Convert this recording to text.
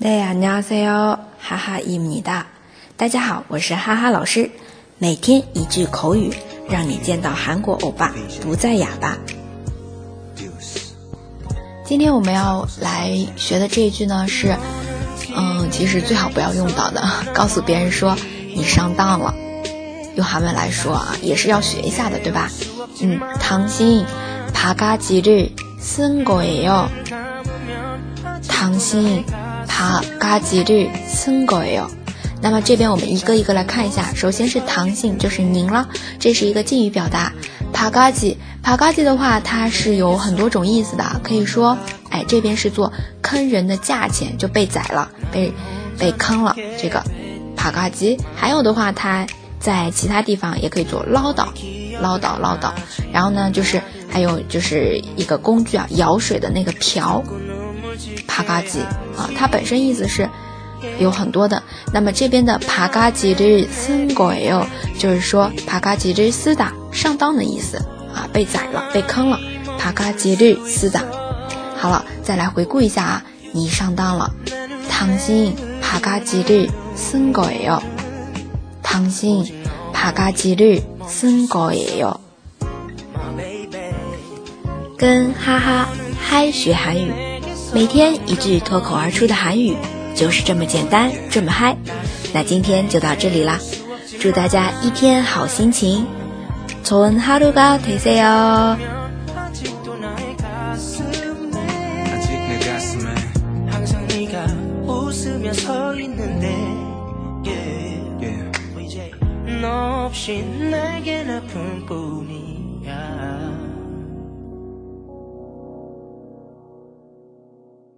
大家好，哈哈伊米哒。大家好，我是哈哈老师。每天一句口语，让你见到韩国欧巴不再哑巴。今天我们要来学的这一句呢是，嗯，其实最好不要用到的。告诉别人说你上当了，用韩文来说啊，也是要学一下的，对吧？嗯，당신바가지를쓴거예 요。 당신 爬嘎吉日森狗哟，那么这边我们一个一个来看一下。首先是唐姓，就是您了，这是一个敬语表达。爬嘎吉，爬嘎吉的话，它是有很多种意思的，可以说，哎，这边是做坑人的价钱，就被宰了，被被坑了。这个爬嘎吉，还有的话，它在其他地方也可以做唠叨，唠叨唠叨。然后呢，就是还有就是一个工具啊，舀水的那个瓢。爬嘎吉啊，它本身意思是有很多的。那么这边的爬嘎吉的森狗哟，就是说爬嘎吉的斯达上当的意思啊，被宰了，被坑了。爬嘎吉的斯达，好了，再来回顾一下啊，你上当了。唐心爬嘎吉的森狗哟，唐心爬嘎吉的森狗哟，跟哈哈嗨学韩语。每天一句脱口而出的韩语，就是这么简单，这么嗨。那今天就到这里啦，祝大家一天好心情。从哈鲁高提塞哟。